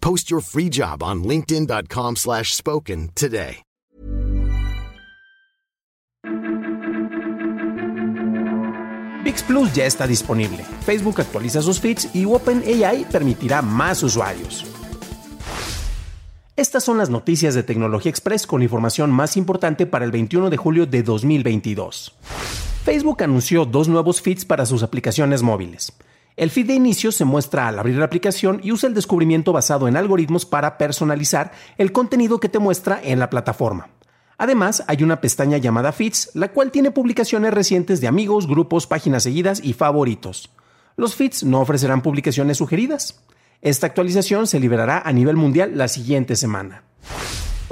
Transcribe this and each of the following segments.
Post your free job on linkedin.com/spoken slash spoken today. VIX Plus ya está disponible. Facebook actualiza sus feeds y OpenAI permitirá más usuarios. Estas son las noticias de Tecnología Express con información más importante para el 21 de julio de 2022. Facebook anunció dos nuevos feeds para sus aplicaciones móviles. El feed de inicio se muestra al abrir la aplicación y usa el descubrimiento basado en algoritmos para personalizar el contenido que te muestra en la plataforma. Además, hay una pestaña llamada Feeds, la cual tiene publicaciones recientes de amigos, grupos, páginas seguidas y favoritos. Los feeds no ofrecerán publicaciones sugeridas. Esta actualización se liberará a nivel mundial la siguiente semana.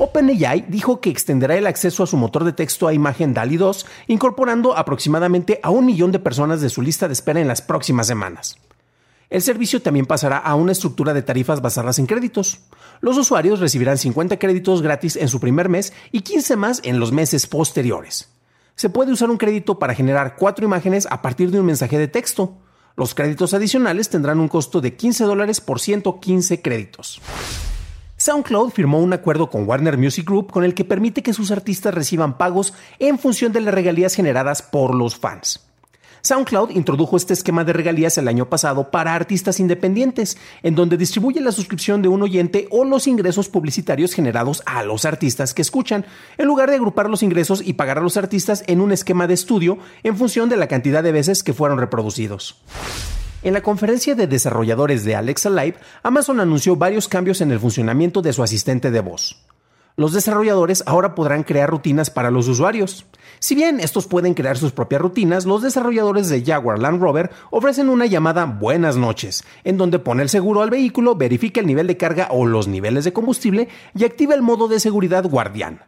OpenAI dijo que extenderá el acceso a su motor de texto a imagen DALI 2, incorporando aproximadamente a un millón de personas de su lista de espera en las próximas semanas. El servicio también pasará a una estructura de tarifas basadas en créditos. Los usuarios recibirán 50 créditos gratis en su primer mes y 15 más en los meses posteriores. Se puede usar un crédito para generar cuatro imágenes a partir de un mensaje de texto. Los créditos adicionales tendrán un costo de 15 dólares por 115 créditos. SoundCloud firmó un acuerdo con Warner Music Group con el que permite que sus artistas reciban pagos en función de las regalías generadas por los fans. SoundCloud introdujo este esquema de regalías el año pasado para artistas independientes, en donde distribuye la suscripción de un oyente o los ingresos publicitarios generados a los artistas que escuchan, en lugar de agrupar los ingresos y pagar a los artistas en un esquema de estudio en función de la cantidad de veces que fueron reproducidos. En la conferencia de desarrolladores de Alexa Live, Amazon anunció varios cambios en el funcionamiento de su asistente de voz. Los desarrolladores ahora podrán crear rutinas para los usuarios. Si bien estos pueden crear sus propias rutinas, los desarrolladores de Jaguar Land Rover ofrecen una llamada Buenas noches, en donde pone el seguro al vehículo, verifica el nivel de carga o los niveles de combustible y activa el modo de seguridad guardián.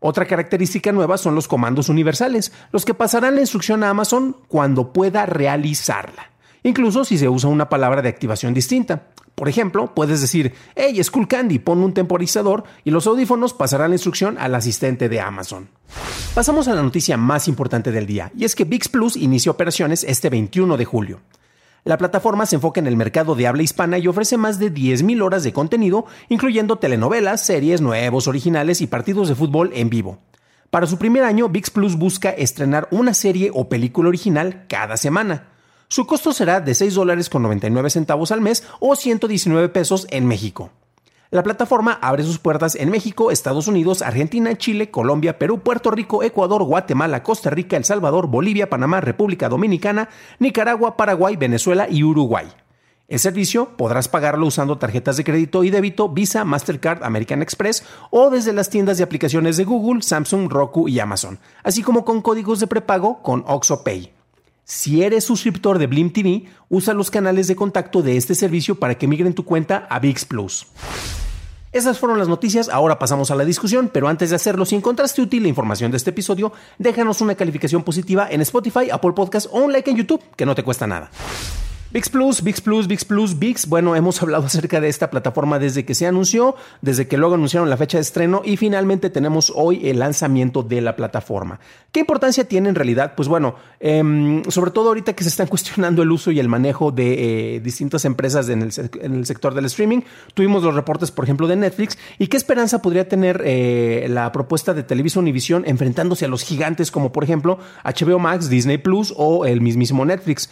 Otra característica nueva son los comandos universales, los que pasarán la instrucción a Amazon cuando pueda realizarla, incluso si se usa una palabra de activación distinta. Por ejemplo, puedes decir, hey, Skull Candy, pon un temporizador y los audífonos pasarán la instrucción al asistente de Amazon. Pasamos a la noticia más importante del día, y es que VIX Plus inicia operaciones este 21 de julio. La plataforma se enfoca en el mercado de habla hispana y ofrece más de 10.000 horas de contenido, incluyendo telenovelas, series, nuevos, originales y partidos de fútbol en vivo. Para su primer año, VIX Plus busca estrenar una serie o película original cada semana. Su costo será de 6 dólares con 99 centavos al mes o 119 pesos en México. La plataforma abre sus puertas en México, Estados Unidos, Argentina, Chile, Colombia, Perú, Puerto Rico, Ecuador, Guatemala, Costa Rica, El Salvador, Bolivia, Panamá, República Dominicana, Nicaragua, Paraguay, Venezuela y Uruguay. El servicio podrás pagarlo usando tarjetas de crédito y débito Visa, Mastercard, American Express o desde las tiendas de aplicaciones de Google, Samsung, Roku y Amazon, así como con códigos de prepago con OXO Pay. Si eres suscriptor de Blim TV, usa los canales de contacto de este servicio para que migren tu cuenta a VIX Plus. Esas fueron las noticias, ahora pasamos a la discusión, pero antes de hacerlo, si encontraste útil la información de este episodio, déjanos una calificación positiva en Spotify, Apple Podcast o un like en YouTube, que no te cuesta nada. VIX Plus, VIX Plus, VIX Plus, VIX. Bueno, hemos hablado acerca de esta plataforma desde que se anunció, desde que luego anunciaron la fecha de estreno y finalmente tenemos hoy el lanzamiento de la plataforma. ¿Qué importancia tiene en realidad? Pues bueno, eh, sobre todo ahorita que se están cuestionando el uso y el manejo de eh, distintas empresas en el, en el, sector del streaming. Tuvimos los reportes, por ejemplo, de Netflix. ¿Y qué esperanza podría tener eh, la propuesta de Televisa Univision enfrentándose a los gigantes como, por ejemplo, HBO Max, Disney Plus o el mismísimo Netflix?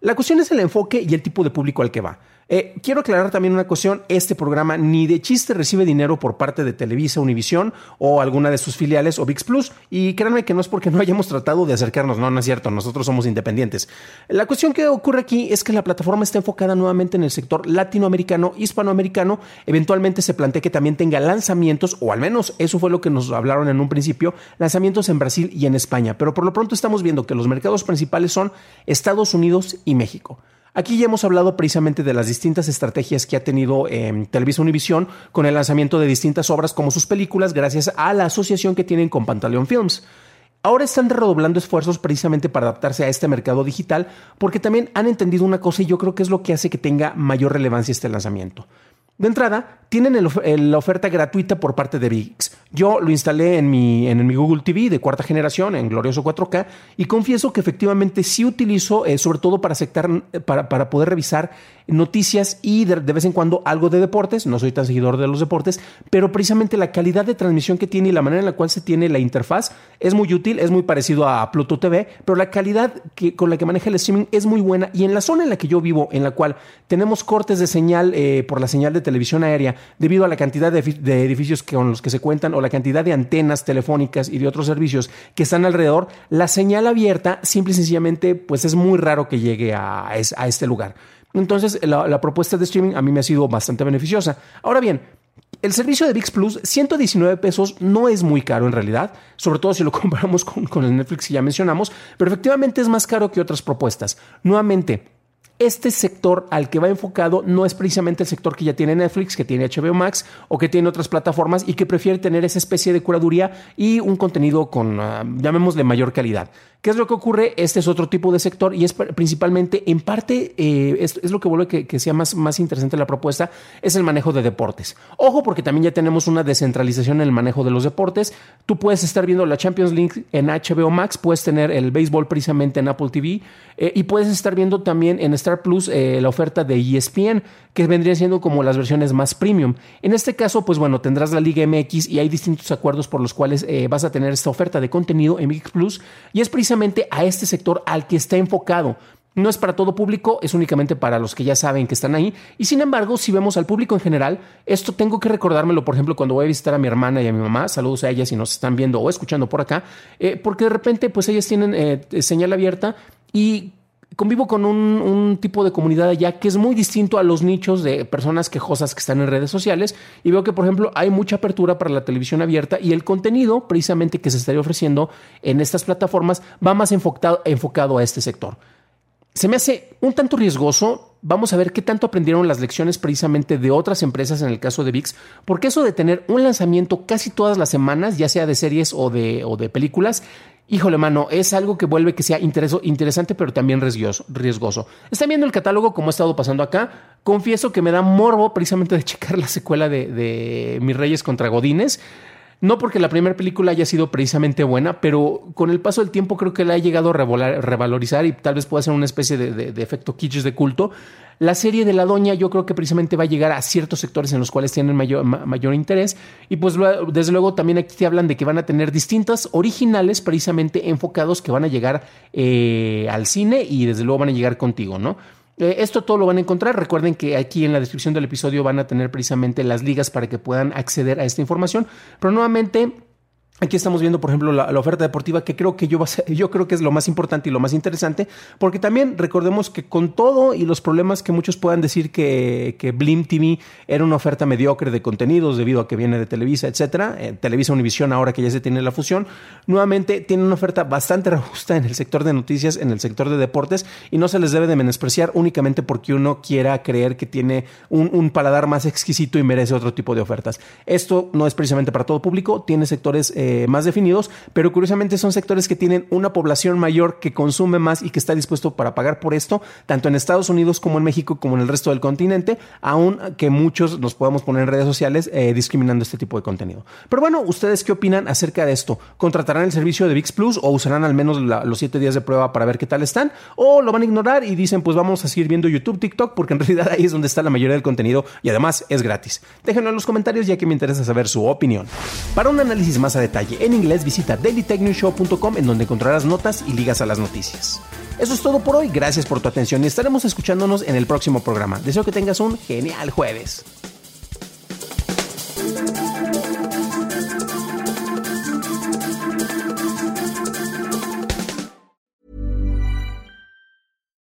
La cuestión es el enfoque y el tipo de público al que va. Eh, quiero aclarar también una cuestión, este programa ni de chiste recibe dinero por parte de Televisa, Univisión o alguna de sus filiales o VIX Plus. Y créanme que no es porque no hayamos tratado de acercarnos, no, no es cierto, nosotros somos independientes. La cuestión que ocurre aquí es que la plataforma está enfocada nuevamente en el sector latinoamericano, hispanoamericano, eventualmente se plantea que también tenga lanzamientos, o al menos eso fue lo que nos hablaron en un principio, lanzamientos en Brasil y en España, pero por lo pronto estamos viendo que los mercados principales son Estados Unidos y México. Aquí ya hemos hablado precisamente de las distintas estrategias que ha tenido eh, Televisa Univisión con el lanzamiento de distintas obras como sus películas gracias a la asociación que tienen con Pantaleón Films. Ahora están redoblando esfuerzos precisamente para adaptarse a este mercado digital porque también han entendido una cosa y yo creo que es lo que hace que tenga mayor relevancia este lanzamiento. De entrada, tienen la oferta gratuita por parte de VIX. Yo lo instalé en mi, en mi Google TV de cuarta generación, en glorioso 4K, y confieso que efectivamente sí utilizo, eh, sobre todo para, aceptar, para, para poder revisar noticias y de, vez en cuando algo de deportes. No soy tan seguidor de los deportes, pero precisamente la calidad de transmisión que tiene y la manera en la cual se tiene la interfaz es muy útil, es muy parecido a Pluto TV, pero la calidad que, con la que maneja el streaming es muy buena. Y en la zona en la que yo vivo, en la cual tenemos cortes de señal eh, por la señal de televisión aérea, debido a la cantidad de, edificios con los que se cuentan o la cantidad de antenas telefónicas y de otros servicios que están alrededor, la señal abierta simple y sencillamente pues es muy raro que llegue a este lugar. Entonces, la, propuesta de streaming a mí me ha sido bastante beneficiosa. Ahora bien, el servicio de VIX Plus, 119 pesos, no es muy caro en realidad, sobre todo si lo comparamos con, el Netflix que ya mencionamos, pero efectivamente es más caro que otras propuestas. Nuevamente, este sector al que va enfocado no es precisamente el sector que ya tiene Netflix, que tiene HBO Max o que tiene otras plataformas y que prefiere tener esa especie de curaduría y un contenido con, uh, llamémosle, mayor calidad. ¿Qué es lo que ocurre? Este es otro tipo de sector y es principalmente, en parte, eh, es, lo que vuelve que, sea más, más interesante la propuesta, es el manejo de deportes. Ojo, porque también ya tenemos una descentralización en el manejo de los deportes. Tú puedes estar viendo la Champions League en HBO Max, puedes tener el béisbol precisamente en Apple TV eh, y puedes estar viendo también en Star Plus eh, la oferta de ESPN, que vendría siendo como las versiones más premium. En este caso, pues bueno, tendrás la Liga MX y hay distintos acuerdos por los cuales vas a tener esta oferta de contenido en VIX Plus y es precisamente a este sector al que está enfocado. No es para todo público, es únicamente para los que ya saben que están ahí. Y sin embargo, si vemos al público en general, esto tengo que recordármelo, por ejemplo, cuando voy a visitar a mi hermana y a mi mamá, saludos a ellas si nos están viendo o escuchando por acá, eh, porque de repente, pues ellas tienen eh, señal abierta y convivo con un, tipo de comunidad allá que es muy distinto a los nichos de personas quejosas que están en redes sociales y veo que, por ejemplo, hay mucha apertura para la televisión abierta y el contenido precisamente que se estaría ofreciendo en estas plataformas va más enfocado, enfocado a este sector. Se me hace un tanto riesgoso. Vamos a ver qué tanto aprendieron las lecciones precisamente de otras empresas en el caso de VIX, porque eso de tener un lanzamiento casi todas las semanas, ya sea de series o de, o de películas, híjole, mano, es algo que vuelve que sea interesante, pero también riesgoso, riesgoso. Están viendo el catálogo como ha estado pasando acá. Confieso que me da morbo precisamente de checar la secuela de, de Mis Reyes contra Godines. No porque la primera película haya sido precisamente buena, pero con el paso del tiempo creo que la ha llegado a revalorizar y tal vez pueda ser una especie de, efecto kitsch de culto. La serie de La Doña yo creo que precisamente va a llegar a ciertos sectores en los cuales tienen mayor, mayor interés y pues desde luego también aquí te hablan de que van a tener distintas originales precisamente enfocados que van a llegar eh, al cine y desde luego van a llegar contigo, ¿no? Eh, esto todo lo van a encontrar. Recuerden que aquí en la descripción del episodio van a tener precisamente las ligas para que puedan acceder a esta información. Pero nuevamente Aquí estamos viendo, por ejemplo, la, oferta deportiva, que creo que yo, yo creo que es lo más importante y lo más interesante, porque también recordemos que con todo y los problemas que muchos puedan decir que, que Blim TV era una oferta mediocre de contenidos debido a que viene de Televisa, etcétera, eh, Televisa Univisión ahora que ya se tiene la fusión, nuevamente tiene una oferta bastante robusta en el sector de noticias, en el sector de deportes, y no se les debe de menospreciar únicamente porque uno quiera creer que tiene un, paladar más exquisito y merece otro tipo de ofertas. Esto no es precisamente para todo público, tiene sectores... Eh, eh, más definidos, pero curiosamente son sectores que tienen una población mayor que consume más y que está dispuesto para pagar por esto, tanto en Estados Unidos como en México como en el resto del continente, aun que muchos nos podamos poner en redes sociales eh, discriminando este tipo de contenido. Pero bueno, ¿ustedes qué opinan acerca de esto? ¿Contratarán el servicio de VIX Plus o usarán al menos los siete días de prueba para ver qué tal están? ¿O lo van a ignorar y dicen pues vamos a seguir viendo YouTube, TikTok, porque en realidad ahí es donde está la mayoría del contenido y además es gratis? Déjenlo en los comentarios ya que me interesa saber su opinión. Para un análisis más a detalle, detalle en inglés, visita dailytechnewshow.com en donde encontrarás notas y ligas a las noticias. Eso es todo por hoy, gracias por tu atención y estaremos escuchándonos en el próximo programa. Deseo que tengas un genial jueves.